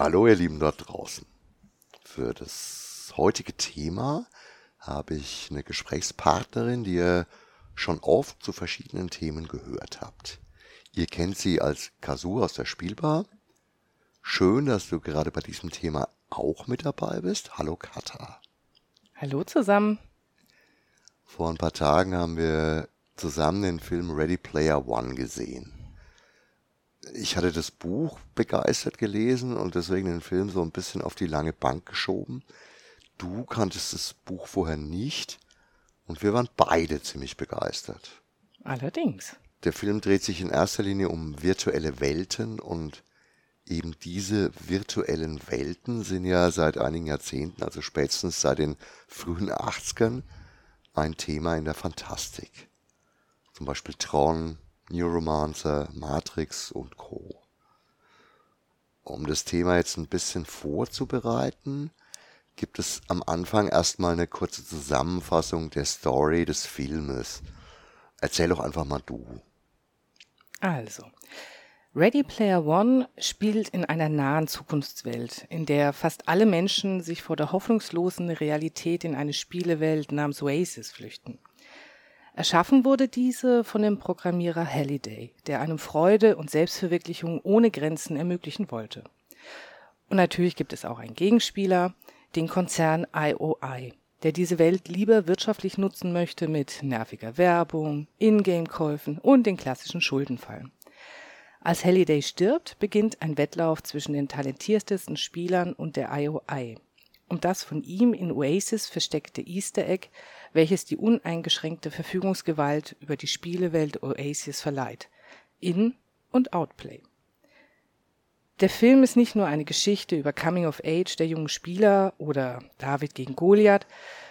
Hallo ihr Lieben dort draußen. Für das heutige Thema habe ich eine Gesprächspartnerin, die ihr schon oft zu verschiedenen Themen gehört habt. Ihr kennt sie als Kasu aus der Spielbar. Schön, dass du gerade bei diesem Thema auch mit dabei bist. Hallo Kata. Hallo zusammen. Vor ein paar Tagen haben wir zusammen den Film Ready Player One gesehen. Ich hatte das Buch begeistert gelesen und deswegen den Film so ein bisschen auf die lange Bank geschoben. Du kanntest das Buch vorher nicht und wir waren beide ziemlich begeistert. Allerdings. Der Film dreht sich in erster Linie um virtuelle Welten und eben diese virtuellen Welten sind ja seit einigen Jahrzehnten, also spätestens seit den frühen 80ern, ein Thema in der Fantastik. Zum Beispiel Tron, Neuromancer, Matrix und Co. Um das Thema jetzt ein bisschen vorzubereiten, gibt es am Anfang erstmal eine kurze Zusammenfassung der Story des Filmes. Erzähl doch einfach mal du. Also, Ready Player One spielt in einer nahen Zukunftswelt, in der fast alle Menschen sich vor der hoffnungslosen Realität in eine Spielewelt namens Oasis flüchten. Erschaffen wurde diese von dem Programmierer Halliday, der einem Freude und Selbstverwirklichung ohne Grenzen ermöglichen wollte. Und natürlich gibt es auch einen Gegenspieler, den Konzern IOI, der diese Welt lieber wirtschaftlich nutzen möchte mit nerviger Werbung, Ingame-Käufen und den klassischen Schuldenfallen. Als Halliday stirbt, beginnt ein Wettlauf zwischen den talentiertesten Spielern und der IOI. Um das von ihm in Oasis versteckte Easter Egg, welches die uneingeschränkte Verfügungsgewalt über die Spielewelt Oasis verleiht. In- und Outplay. Der Film ist nicht nur eine Geschichte über Coming of Age der jungen Spieler oder David gegen Goliath,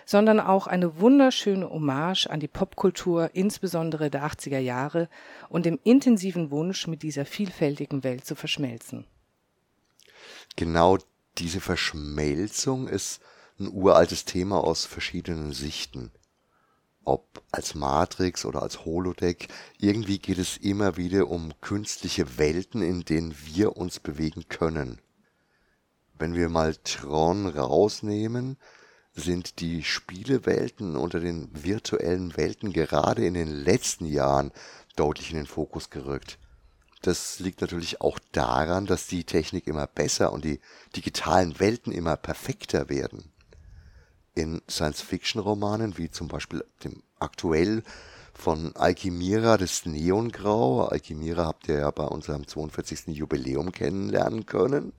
sondern auch eine wunderschöne Hommage an die Popkultur, insbesondere der 80er Jahre und dem intensiven Wunsch, mit dieser vielfältigen Welt zu verschmelzen. Genau diese Verschmelzung ist ein uraltes Thema aus verschiedenen Sichten ob als Matrix oder als Holodeck, irgendwie geht es immer wieder um künstliche Welten, in denen wir uns bewegen können. Wenn wir mal Tron rausnehmen, sind die Spielewelten unter den virtuellen Welten gerade in den letzten Jahren deutlich in den Fokus gerückt. Das liegt natürlich auch daran, dass die Technik immer besser und die digitalen Welten immer perfekter werden in Science-Fiction-Romanen, wie zum Beispiel dem aktuell von Alchimira das Neongrau. Alchimira habt ihr ja bei unserem 42. Jubiläum kennenlernen können.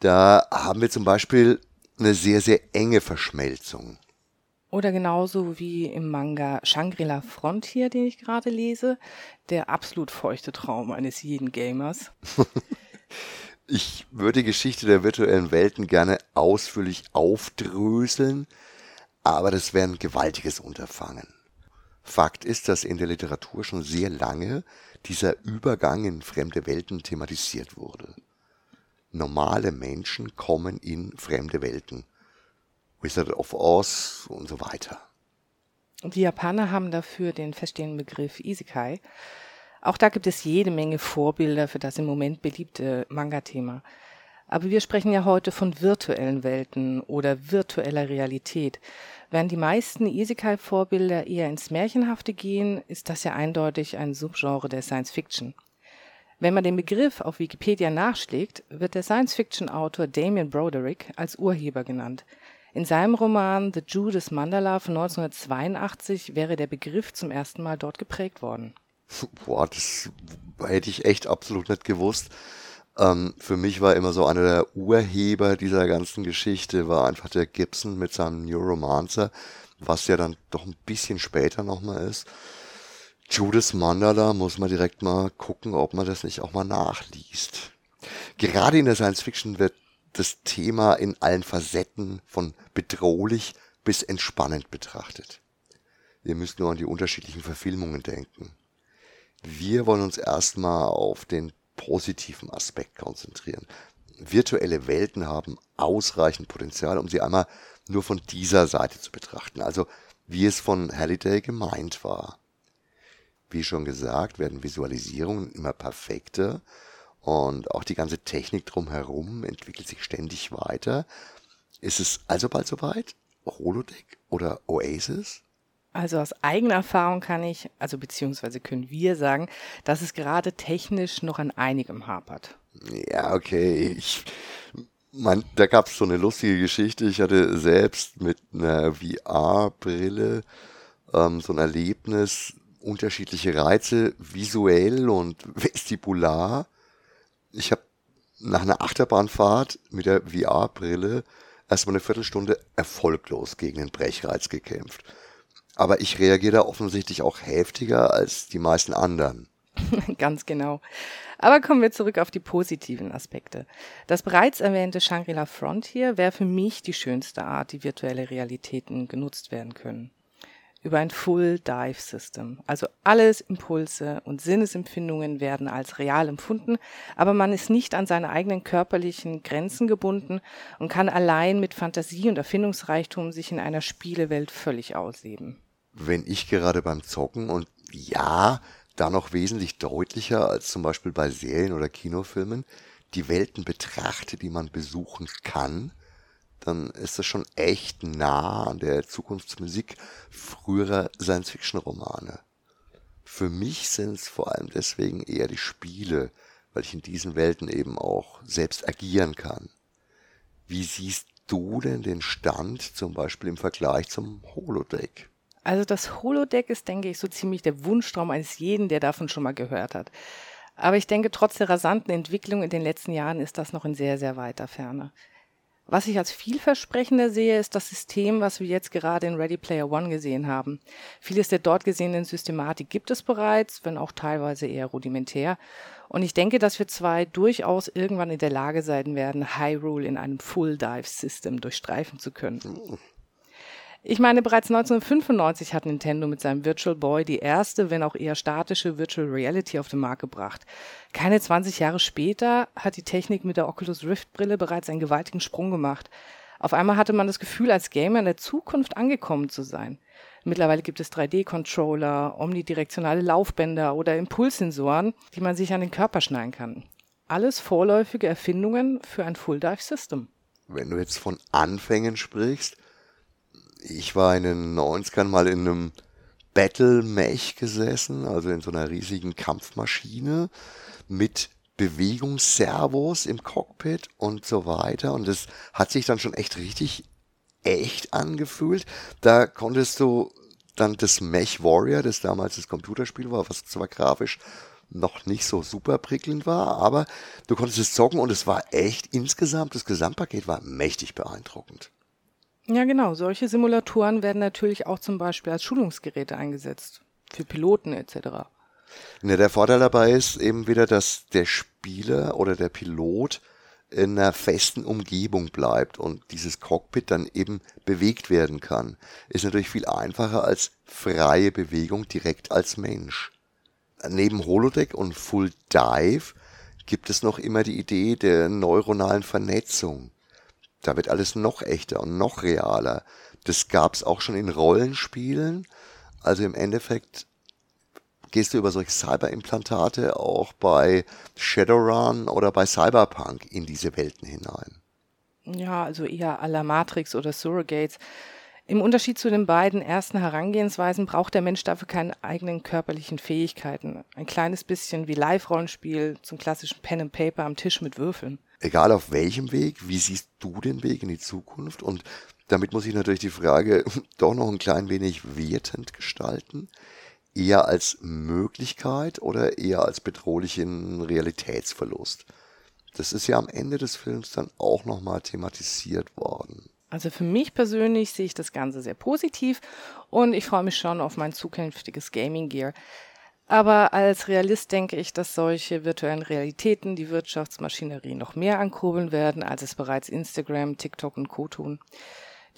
Da haben wir zum Beispiel eine sehr, sehr enge Verschmelzung. Oder genauso wie im Manga Shangri-La Frontier, den ich gerade lese, der absolut feuchte Traum eines jeden Gamers. Ich würde die Geschichte der virtuellen Welten gerne ausführlich aufdröseln, aber das wäre ein gewaltiges Unterfangen. Fakt ist, dass in der Literatur schon sehr lange dieser Übergang in fremde Welten thematisiert wurde. Normale Menschen kommen in fremde Welten. Wizard of Oz und so weiter. Die Japaner haben dafür den feststehenden Begriff Isekai, auch da gibt es jede Menge Vorbilder für das im Moment beliebte Manga-Thema. Aber wir sprechen ja heute von virtuellen Welten oder virtueller Realität. Während die meisten Isekai-Vorbilder eher ins Märchenhafte gehen, ist das ja eindeutig ein Subgenre der Science Fiction. Wenn man den Begriff auf Wikipedia nachschlägt, wird der Science-Fiction-Autor Damien Broderick als Urheber genannt. In seinem Roman The Judas Mandala von 1982 wäre der Begriff zum ersten Mal dort geprägt worden. Boah, das hätte ich echt absolut nicht gewusst. Ähm, für mich war immer so einer der Urheber dieser ganzen Geschichte, war einfach der Gibson mit seinem Neuromancer, was ja dann doch ein bisschen später nochmal ist. Judas Mandala muss man direkt mal gucken, ob man das nicht auch mal nachliest. Gerade in der Science Fiction wird das Thema in allen Facetten von bedrohlich bis entspannend betrachtet. Ihr müsst nur an die unterschiedlichen Verfilmungen denken. Wir wollen uns erstmal auf den positiven Aspekt konzentrieren. Virtuelle Welten haben ausreichend Potenzial, um sie einmal nur von dieser Seite zu betrachten, also wie es von Halliday gemeint war. Wie schon gesagt, werden Visualisierungen immer perfekter Und auch die ganze Technik drumherum entwickelt sich ständig weiter. Ist es also bald soweit? Holodeck oder Oasis? Also aus eigener Erfahrung kann ich, also beziehungsweise können wir sagen, dass es gerade technisch noch an einigem hapert. Ja, okay. Ich, man, da gab es so eine lustige Geschichte. Ich hatte selbst mit einer VR-Brille ähm, so ein Erlebnis, unterschiedliche Reize, visuell und vestibular. Ich habe nach einer Achterbahnfahrt mit der VR-Brille erstmal eine Viertelstunde erfolglos gegen den Brechreiz gekämpft. Aber ich reagiere da offensichtlich auch heftiger als die meisten anderen. Ganz genau. Aber kommen wir zurück auf die positiven Aspekte. Das bereits erwähnte Shangri-La Frontier wäre für mich die schönste Art, wie virtuelle Realitäten genutzt werden können über ein Full Dive System. Also alles Impulse und Sinnesempfindungen werden als real empfunden, aber man ist nicht an seine eigenen körperlichen Grenzen gebunden und kann allein mit Fantasie und Erfindungsreichtum sich in einer Spielewelt völlig ausleben. Wenn ich gerade beim Zocken und ja, da noch wesentlich deutlicher als zum Beispiel bei Serien oder Kinofilmen die Welten betrachte, die man besuchen kann, dann ist das schon echt nah an der Zukunftsmusik früherer Science-Fiction-Romane. Für mich sind es vor allem deswegen eher die Spiele, weil ich in diesen Welten eben auch selbst agieren kann. Wie siehst du denn den Stand zum Beispiel im Vergleich zum Holodeck? Also das Holodeck ist, denke ich, so ziemlich der Wunschtraum eines jeden, der davon schon mal gehört hat. Aber ich denke, trotz der rasanten Entwicklung in den letzten Jahren ist das noch in sehr, sehr weiter Ferne. Was ich als vielversprechender sehe, ist das System, was wir jetzt gerade in Ready Player One gesehen haben. Vieles der dort gesehenen Systematik gibt es bereits, wenn auch teilweise eher rudimentär. Und ich denke, dass wir zwei durchaus irgendwann in der Lage sein werden, Hyrule in einem Full Dive System durchstreifen zu können. Ich meine, bereits 1995 hat Nintendo mit seinem Virtual Boy die erste, wenn auch eher statische Virtual Reality auf den Markt gebracht. Keine 20 Jahre später hat die Technik mit der Oculus Rift Brille bereits einen gewaltigen Sprung gemacht. Auf einmal hatte man das Gefühl, als Gamer in der Zukunft angekommen zu sein. Mittlerweile gibt es 3D-Controller, omnidirektionale Laufbänder oder Impulssensoren, die man sich an den Körper schnallen kann. Alles vorläufige Erfindungen für ein Full-Dive-System. Wenn du jetzt von Anfängen sprichst, ich war in den 90ern mal in einem Battle Mech gesessen, also in so einer riesigen Kampfmaschine mit Bewegungsservos im Cockpit und so weiter. Und es hat sich dann schon echt richtig echt angefühlt. Da konntest du dann das Mech Warrior, das damals das Computerspiel war, was zwar grafisch noch nicht so super prickelnd war, aber du konntest es zocken und es war echt insgesamt, das Gesamtpaket war mächtig beeindruckend. Ja, genau. Solche Simulatoren werden natürlich auch zum Beispiel als Schulungsgeräte eingesetzt. Für Piloten etc. Ne, der Vorteil dabei ist eben wieder, dass der Spieler oder der Pilot in einer festen Umgebung bleibt und dieses Cockpit dann eben bewegt werden kann. Ist natürlich viel einfacher als freie Bewegung direkt als Mensch. Neben Holodeck und Full Dive gibt es noch immer die Idee der neuronalen Vernetzung. Da wird alles noch echter und noch realer. Das gab's auch schon in Rollenspielen. Also im Endeffekt gehst du über solche Cyberimplantate auch bei Shadowrun oder bei Cyberpunk in diese Welten hinein. Ja, also eher à la Matrix oder Surrogates. Im Unterschied zu den beiden ersten Herangehensweisen braucht der Mensch dafür keine eigenen körperlichen Fähigkeiten. Ein kleines bisschen wie Live-Rollenspiel zum klassischen Pen and Paper am Tisch mit Würfeln egal auf welchem Weg, wie siehst du den Weg in die Zukunft? Und damit muss ich natürlich die Frage doch noch ein klein wenig wertend gestalten. Eher als Möglichkeit oder eher als bedrohlichen Realitätsverlust? Das ist ja am Ende des Films dann auch nochmal thematisiert worden. Also für mich persönlich sehe ich das Ganze sehr positiv und ich freue mich schon auf mein zukünftiges Gaming Gear. Aber als Realist denke ich, dass solche virtuellen Realitäten die Wirtschaftsmaschinerie noch mehr ankurbeln werden, als es bereits Instagram, TikTok und Co tun.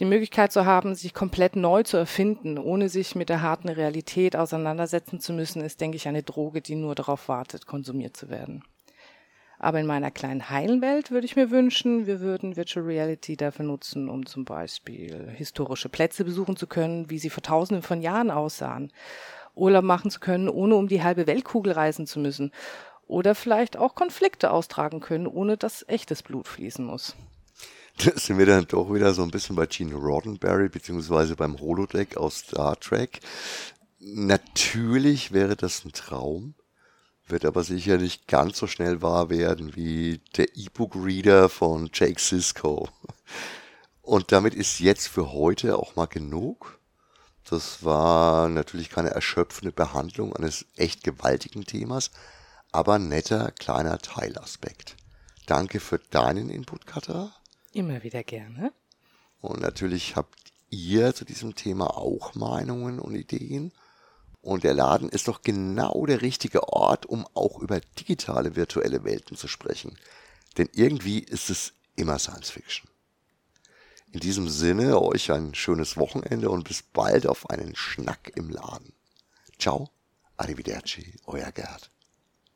Die Möglichkeit zu haben, sich komplett neu zu erfinden, ohne sich mit der harten Realität auseinandersetzen zu müssen, ist, denke ich, eine Droge, die nur darauf wartet, konsumiert zu werden. Aber in meiner kleinen heilen Welt würde ich mir wünschen, wir würden Virtual Reality dafür nutzen, um zum Beispiel historische Plätze besuchen zu können, wie sie vor tausenden von Jahren aussahen Urlaub machen zu können, ohne um die halbe Weltkugel reisen zu müssen. oder vielleicht auch Konflikte austragen können, ohne dass echtes Blut fließen muss. Da sind wir dann doch wieder so ein bisschen bei Gene Roddenberry beziehungsweise beim Holodeck aus Star Trek. Natürlich wäre das ein Traum, wird aber sicher nicht ganz so schnell wahr werden wie der E-Book-Reader von Jake Sisko. Und damit ist jetzt für heute auch mal genug. Das war natürlich keine erschöpfende Behandlung eines echt gewaltigen Themas, aber netter kleiner Teilaspekt. Danke für deinen Input, Katha. Immer wieder gerne. Und natürlich habt ihr zu diesem Thema auch Meinungen und Ideen. Und der Laden ist doch genau der richtige Ort, um auch über digitale virtuelle Welten zu sprechen. Denn irgendwie ist es immer Science Fiction. In diesem Sinne euch ein schönes Wochenende und bis bald auf einen Schnack im Laden. Ciao, arrivederci, euer Gerd.